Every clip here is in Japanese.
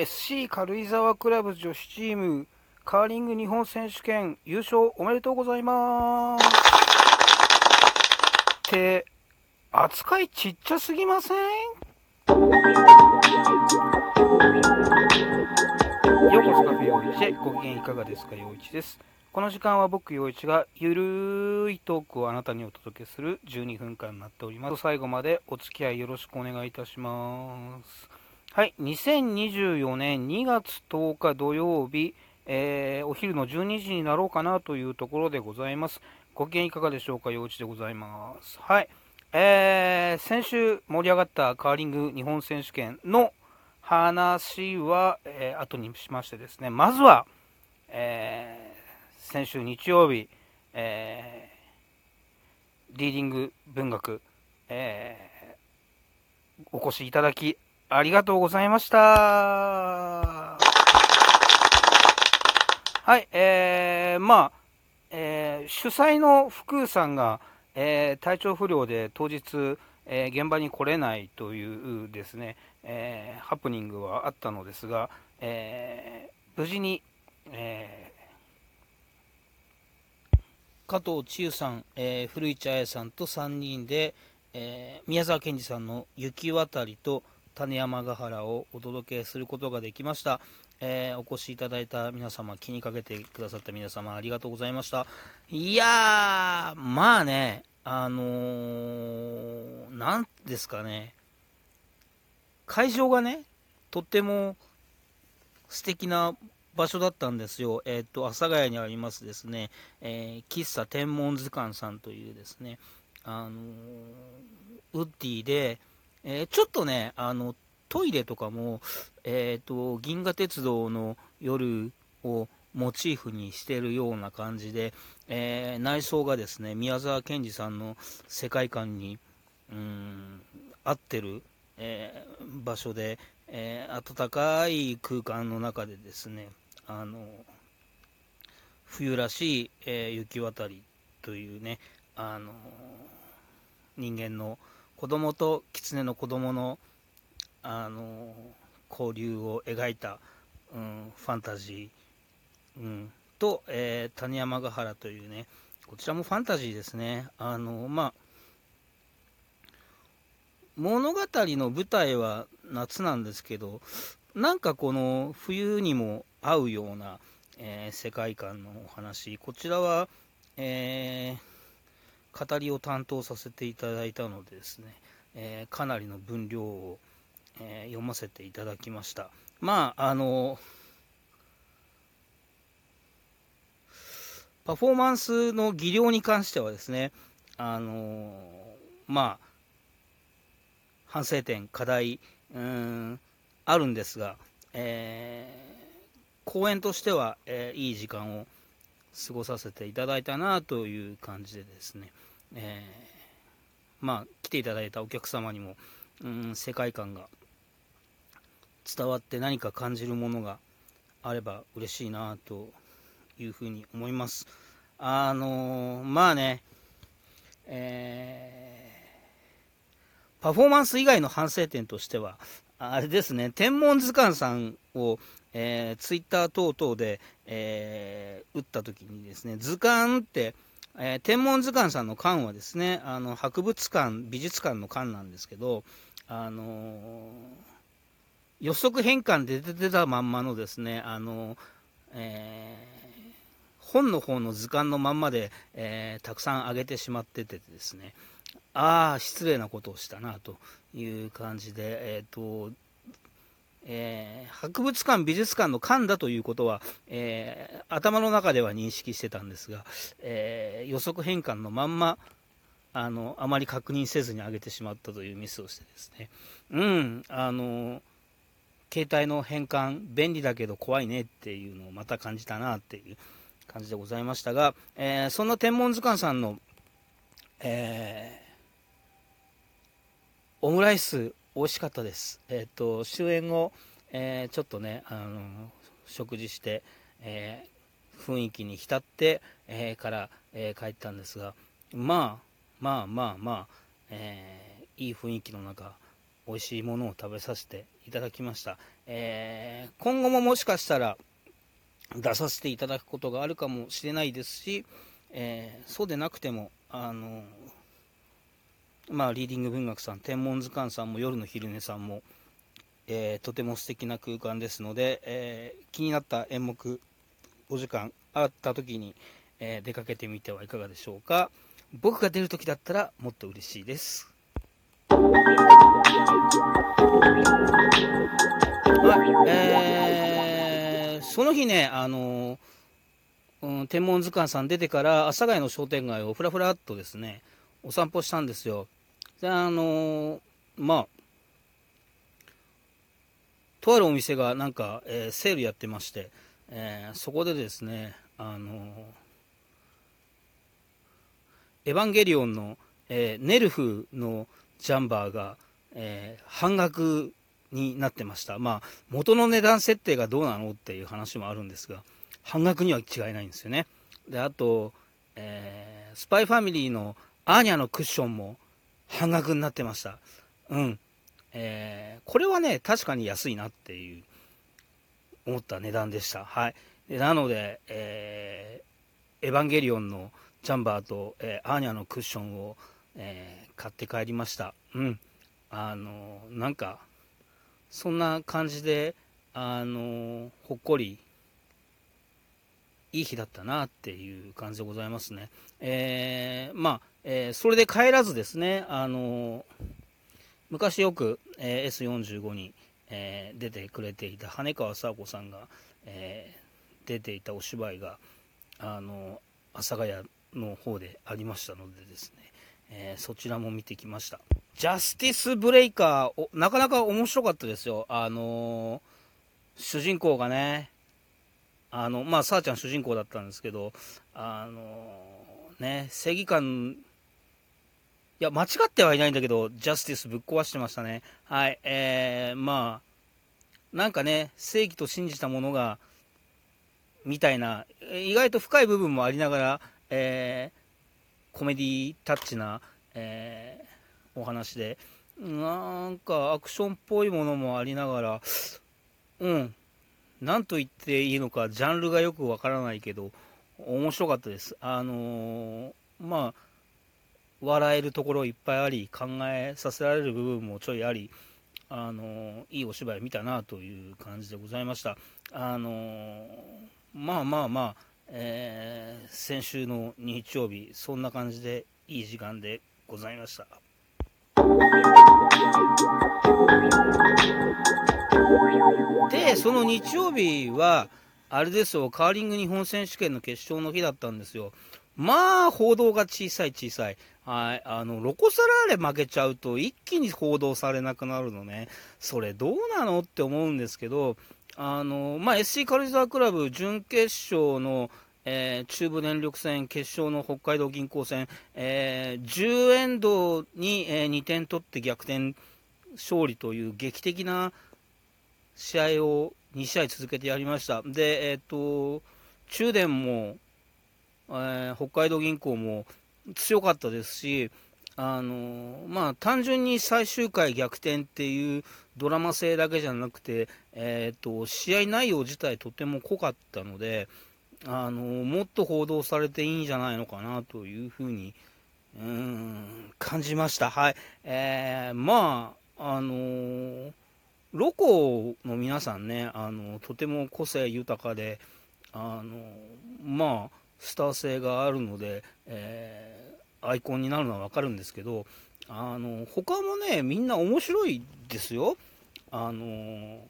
SC 軽井沢クラブ女子チームカーリング日本選手権優勝おめでとうございますって扱いちっちゃすぎません。ようこそカフェ陽一へご機嫌いかがですか？陽一です。この時間は僕陽一がゆるいトークをあなたにお届けする12分間になっております。最後までお付き合いよろしくお願いいたします。はい2024年2月10日土曜日、えー、お昼の12時になろうかなというところでございます。ご機嫌いかがでしょうか陽一でございます。はいえー、先週盛り上がったカーリング日本選手権の話は、えー、後にしましてですね、まずは、えー、先週日曜日、えー、リーディング文学、えー、お越しいただきありがとうございました。はい、えー、まあ、えー、主催の福さんが、えー、体調不良で当日、えー、現場に来れないというですね、えー、ハプニングはあったのですが、えー無事に、えー加藤千代さん、え古市彩さんと3人で、えー宮沢賢治さんの「雪渡り」と種山ヶ原をお届けすることができました、えー、お越しいただいた皆様気にかけてくださった皆様ありがとうございました。いやーまあねあのー、なんですかね。会場がねとっても素敵な場所だったんですよ。えっ、ー、と、阿佐ヶ谷にありますですね、えー、喫茶天文図鑑さんというですね、あのー、ウッディで、えー、ちょっとね、あの、トイレとかも、えっ、ー、と、銀河鉄道の夜をモチーフにしてるような感じで、えー、内装がですね、宮沢賢治さんの世界観に、うん、合ってる、えー、場所で、えー、暖かい空間の中でですね、あの、冬らしい、えー、雪渡りというね、あの人間の、子供と狐の子供のあの交流を描いた、うん、ファンタジー、うん、と、えー、谷山ヶ原というねこちらもファンタジーですね。あのまあ物語の舞台は夏なんですけどなんかこの冬にも合うような、えー、世界観のお話。こちらは、えー語りを担当させていただいたのでですね、えー、かなりの分量を、えー、読ませていただきました。まあ、あのパフォーマンスの技量に関してはですね、あのまあ、反省点、課題、うんあるんですが、えー、公演としては、えー、いい時間を過ごさせていただいたなという感じでですね、えー、まあ来ていただいたお客様にも、うん、世界観が伝わって何か感じるものがあれば嬉しいなというふうに思います。あのー、まあね、えー、パフォーマンス以外の反省点としては、あれですね、天文図鑑さんを、えー、ツイッター等々で、えー、打った時にですね、図鑑って、えー、天文図鑑さんの館はですね、あの博物館、美術館の館なんですけど、あのー、予測変換で出てたまんまのですね、あのー、え本の方の図鑑のまんまで、えたくさん上げてしまっててですね、ああ、失礼なことをしたなという感じで、えっ、と、えー、博物館、美術館の館だということは、えー、頭の中では認識してたんですが、えー、予測変換のまんまあのあまり確認せずに上げてしまったというミスをしてですね、うん、あの携帯の変換、便利だけど怖いねっていうのをまた感じたなっていう感じでございましたが、えそんな天文図鑑さんの、えオムライス美味しかったです。えっ、ー、と、終演後、えー、ちょっとね、あの、食事して、えー、雰囲気に浸って、えから、え帰ったんですが、まあ、まあまあまあ、えいい雰囲気の中、美味しいものを食べさせていただきました、えー、今後ももしかしたら出させていただくことがあるかもしれないですし、え、そうでなくてもあのまあ、リーディング文学さん天文図鑑さんも夜の昼寝さんも、えー、とても素敵な空間ですので、えー、気になった演目お時間あった時に、えー、出かけてみてはいかがでしょうか。僕が出る時だったらもっと嬉しいです。はい、えー、その日ね、あのうん、天文図鑑さん出てから阿佐ヶ谷の商店街をふらふらっとですねお散歩したんですよ。であのまあとあるお店がなんか、えー、セールやってまして、えー、そこでですねあのエヴァンゲリオンの、えー、ネルフのジャンバーが、えー、半額になってました。まあ、元の値段設定がどうなのっていう話もあるんですが、半額には違いないんですよね。で、あと、えー、スパイファミリーのアーニャのクッションも半額になってました。うん。えー、これはね、確かに安いなっていう、思った値段でした。はい。なので、えー、エヴァンゲリオンのジャンバーと、えー、アーニャのクッションを、えー、買って帰りました。うん。あの、なんか、そんな感じで、あの、ほっこり、いい日だったなっていう感じでございますね。え、まあ、えー、それで帰らずですね、あの昔よく、えー、S45 に、え、出てくれていた羽川佐和子さんが、え出ていたお芝居が、あの阿佐ヶ谷の方でありましたのでですね、えそちらも見てきました。ジャスティスブレイカー、なかなか面白かったですよ。あの主人公がね、あの、まあ、さあちゃん主人公だったんですけど、あのね、正義感、いや、間違ってはいないんだけど、ジャスティスぶっ壊してましたね。はい、えー、まあ、なんかね、正義と信じたものが、みたいな、意外と深い部分もありながら、えー、コメディタッチな、えー、お話で、なんかアクションっぽいものもありながら、うん、なんと言っていいのか、ジャンルがよくわからないけど、面白かったです。あのー、まあ、笑えるところいっぱいあり、考えさせられる部分もちょいあり、あの、いいお芝居見たなという感じでございました。あの、まあまあまあ、え先週の日曜日、そんな感じでいい時間でございました。で、その日曜日は、あれですよ、カーリング日本選手権の決勝の日だったんですよ。まあ、報道が小さい小さい。はい。あの、ロコ・サラーレ負けちゃうと一気に報道されなくなるのね。それどうなのって思うんですけど、あの、まあ、SC 軽井沢クラブ準決勝の、えー、中部電力戦決勝の北海道銀行戦、えー、10エンドに、えー、2点取って逆転勝利という劇的な試合を2試合続けてやりました。で、えっ、と、中電も、えー、北海道銀行も強かったですし、あのまあ、単純に最終回逆転っていうドラマ性だけじゃなくて、えーと、試合内容自体とても濃かったので、あのもっと報道されていいんじゃないのかなというふうにうん感じました。はい。えー、まあ、あのー、ロコの皆さんね、あのとても個性豊かで、あのまあ、スター性があるので、えー、アイコンになるのは分かるんですけど、あの他もね、みんな面白いですよ。あの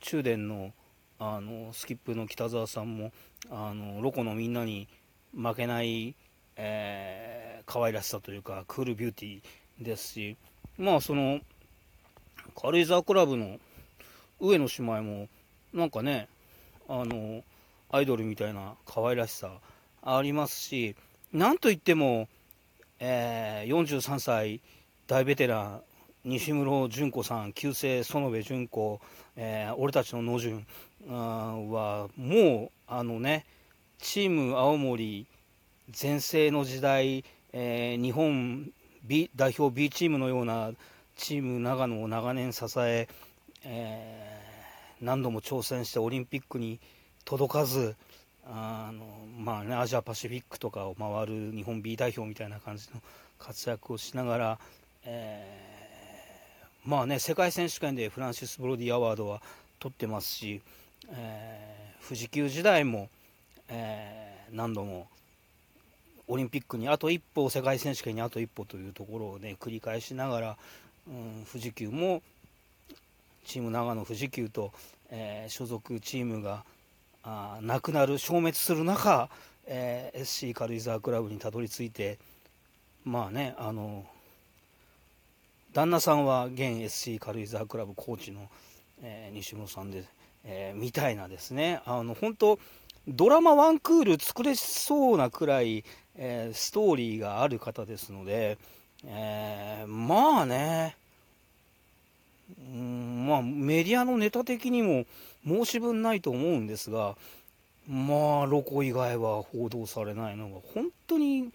中電のあのスキップの北澤さんもあのロコのみんなに負けない、えー、可愛らしさというかクールビューティーですしまあその軽井沢クラブの上野姉妹も、なんかね、あの、アイドルみたいな可愛らしさありますし、なんといっても、えー、43歳大ベテラン、西室純子さん、旧姓園部純子、えー、俺たちの野順は、もう、あのね、チーム青森全盛の時代、えー、日本 B 代表 B チームのようなチーム長野を長年支ええー、何度も挑戦してオリンピックに届かずあの、まあね、アジアパシフィックとかを回る日本 B 代表みたいな感じの活躍をしながら、えー、まあね、世界選手権でフランシス・ブロディアワードは取ってますし、えー、富士急時代も、えー、何度もオリンピックにあと一歩世界選手権にあと一歩というところをね繰り返しながら、うん、富士急もチーム長野富士急と、えー、所属チームがあなくなる消滅する中、えー、SC 軽井沢クラブにたどり着いてまあねあの旦那さんは現 SC 軽井沢クラブコーチの、えー、西村さんで、えー、みたいなですね。あの本当ドラマワンクール作れそうなくらい、えー、ストーリーがある方ですので、えー、まあね、うん、まあメディアのネタ的にも申し分ないと思うんですが、まあ、ロコ以外は報道されないのが本当に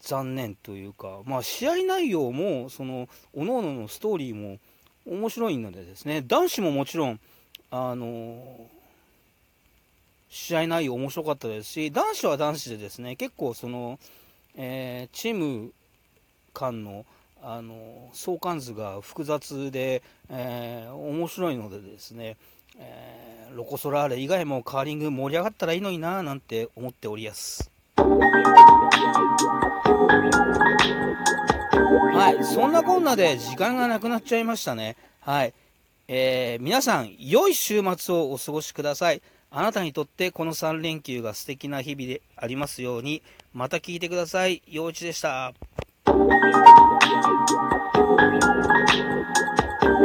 残念というか、まあ、試合内容も、その、各々のストーリーも面白いのでですね、男子ももちろん、あの試合内容面白かったですし、男子は男子でですね、結構その、えー、チーム間の、あの相関図が複雑で、えー、面白いのでですね、えー、ロコ・ソラーレ以外もカーリング盛り上がったらいいのにななんて思っておりやす。はい、そんなこんなで時間がなくなっちゃいましたね。はい。えー、皆さん、良い週末をお過ごしください。あなたにとってこの3連休が素敵な日々でありますように、また聞いてください。陽一でした。